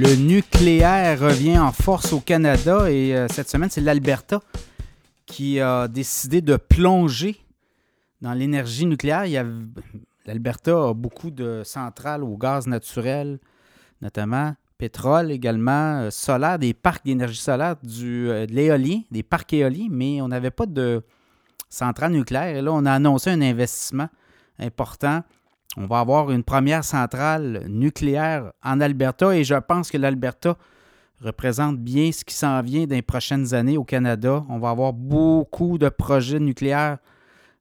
Le nucléaire revient en force au Canada et euh, cette semaine, c'est l'Alberta qui a décidé de plonger dans l'énergie nucléaire. L'Alberta a beaucoup de centrales au gaz naturel, notamment pétrole également, euh, solaire, des parcs d'énergie solaire, du, euh, de l'éolien, des parcs éoliens, mais on n'avait pas de centrale nucléaire. Et là, on a annoncé un investissement important on va avoir une première centrale nucléaire en Alberta et je pense que l'Alberta représente bien ce qui s'en vient dans les prochaines années au Canada. On va avoir beaucoup de projets nucléaires.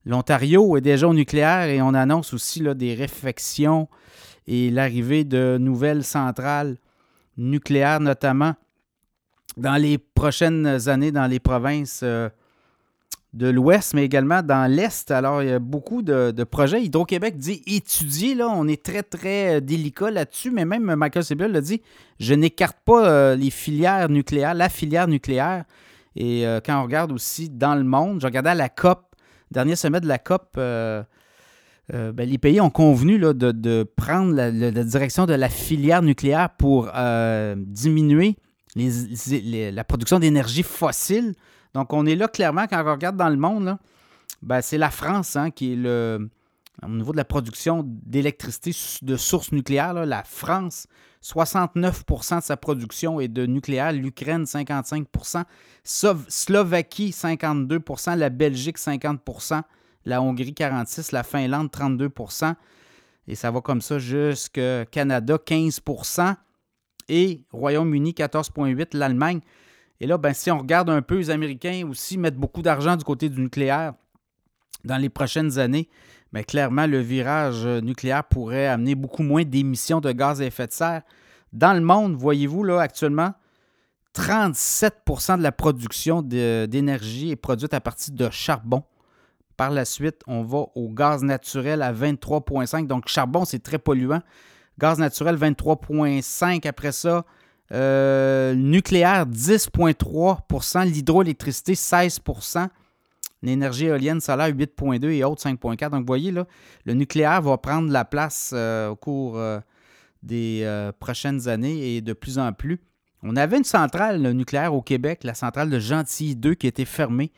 L'Ontario est déjà au nucléaire et on annonce aussi des réflexions et l'arrivée de nouvelles centrales nucléaires, notamment dans les prochaines années dans les provinces euh, de l'Ouest, mais également dans l'Est. Alors, il y a beaucoup de, projets. Hydro-Québec dit étudier, là, on est très, très euh, délicat là-dessus, mais même Michael Sebel l'a dit, je n'écarte pas euh, les filières nucléaires, la filière nucléaire. Et euh, quand on regarde aussi dans le monde, je regardais à la COP, dernier sommet de la COP, ben, les pays ont convenu de, prendre la, direction de la filière nucléaire pour diminuer la production d'énergie fossile donc, on est là clairement, quand on regarde dans le monde, ben, c'est la France hein, qui est le. Au niveau de la production d'électricité de source nucléaire, la France, 69% de sa production est de nucléaire, l'Ukraine 55% Slovaquie 52% la Belgique 50% la Hongrie 46% la Finlande 32% et ça va comme ça jusqu'au Canada 15% et Royaume-Uni 14,8 l'Allemagne et là, ben, si on regarde un peu, les Américains aussi mettent beaucoup d'argent du côté du nucléaire dans les prochaines années. Mais clairement, le virage euh, nucléaire pourrait amener beaucoup moins d'émissions de gaz à effet de serre. Dans le monde, voyez-vous, là, actuellement, 37% de la production d'énergie est produite à partir de charbon. Par la suite, on va au gaz naturel à 23,5. Donc, charbon, c'est très polluant. Gaz naturel, 23,5. Après ça, euh, nucléaire, 10,3% L'hydroélectricité, 16% L'énergie éolienne solaire, 8,2 et autres, 5,4 Donc, vous voyez, là, le nucléaire va prendre la place euh, au cours euh, des prochaines années et de plus en plus. On avait une centrale nucléaire au Québec, la centrale de Gentilly 2, qui a été fermée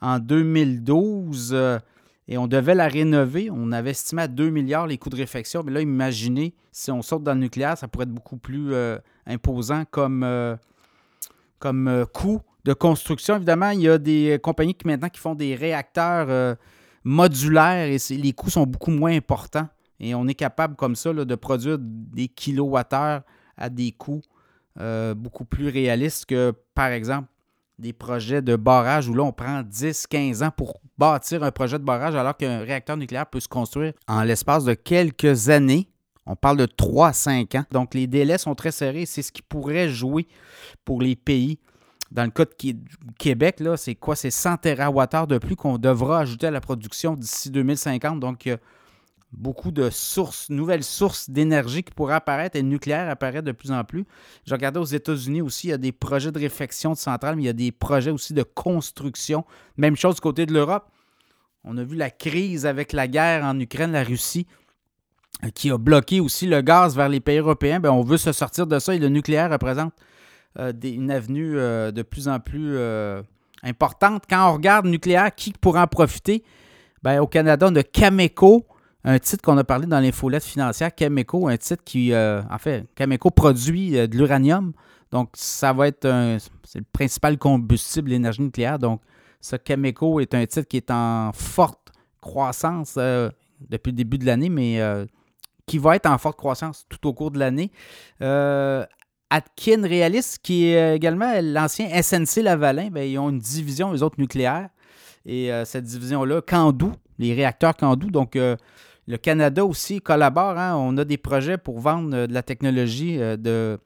en 2012 et on devait la rénover. On avait estimé à 2 milliards les coûts de réfection. Mais là, imaginez, si on saute dans le nucléaire, ça pourrait être beaucoup plus euh, imposant comme, euh, comme euh, coût de construction. Évidemment, il y a des compagnies qui maintenant qui font des réacteurs modulaires et les coûts sont beaucoup moins importants. Et on est capable comme ça de produire des kilowattheures à des coûts beaucoup plus réalistes que, par exemple, des projets de barrage où là, on prend 10-15 ans pour bâtir un projet de barrage alors qu'un réacteur nucléaire peut se construire en l'espace de quelques années. On parle de 3 5 ans. Donc, les délais sont très serrés. C'est ce qui pourrait jouer pour les pays. Dans le cas de Québec, c'est quoi? C'est 100 TWh de plus qu'on devra ajouter à la production d'ici 2050. Donc, beaucoup de sources, nouvelles sources d'énergie qui pourraient apparaître et le nucléaire apparaît de plus en plus. Je regardais aux États-Unis aussi, il y a des projets de réflexion de centrales, mais il y a des projets aussi de construction. Même chose du côté de l'Europe. On a vu la crise avec la guerre en Ukraine, la Russie, euh, qui a bloqué aussi le gaz vers les pays européens. Bien, on veut se sortir de ça et le nucléaire représente euh, une avenue euh, de plus en plus importante. Quand on regarde nucléaire, qui pourra en profiter? Bien, au Canada, on a Cameco, un titre qu'on a parlé dans l'infolette financière, Cameco, un titre qui, euh, en fait, Cameco produit euh, de l'uranium. Donc, ça va être un, c'est le principal combustible, l'énergie nucléaire. Donc, ce Cameco est un titre qui est en forte croissance euh, depuis le début de l'année, mais qui va être en forte croissance tout au cours de l'année. Atkin Realis, qui est également l'ancien SNC Lavalin, bien, ils ont une division, les autres nucléaires. Et cette division-là, Candu, les réacteurs Candu. Donc, le Canada aussi collabore. Hein. On a des projets pour vendre euh, de la technologie euh, de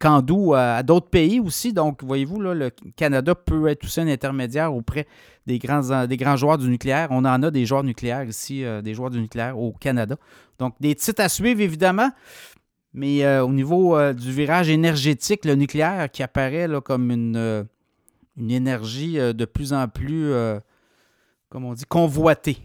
Candu à, d'autres pays aussi. Donc, voyez-vous, le Canada peut être aussi un intermédiaire auprès des grands, euh, des joueurs du nucléaire. On en a des joueurs nucléaires ici, des joueurs du nucléaire au Canada. Donc, des titres à suivre, évidemment. Mais au niveau du virage énergétique, le nucléaire qui apparaît comme une, une énergie de plus en plus, comme on dit, convoitée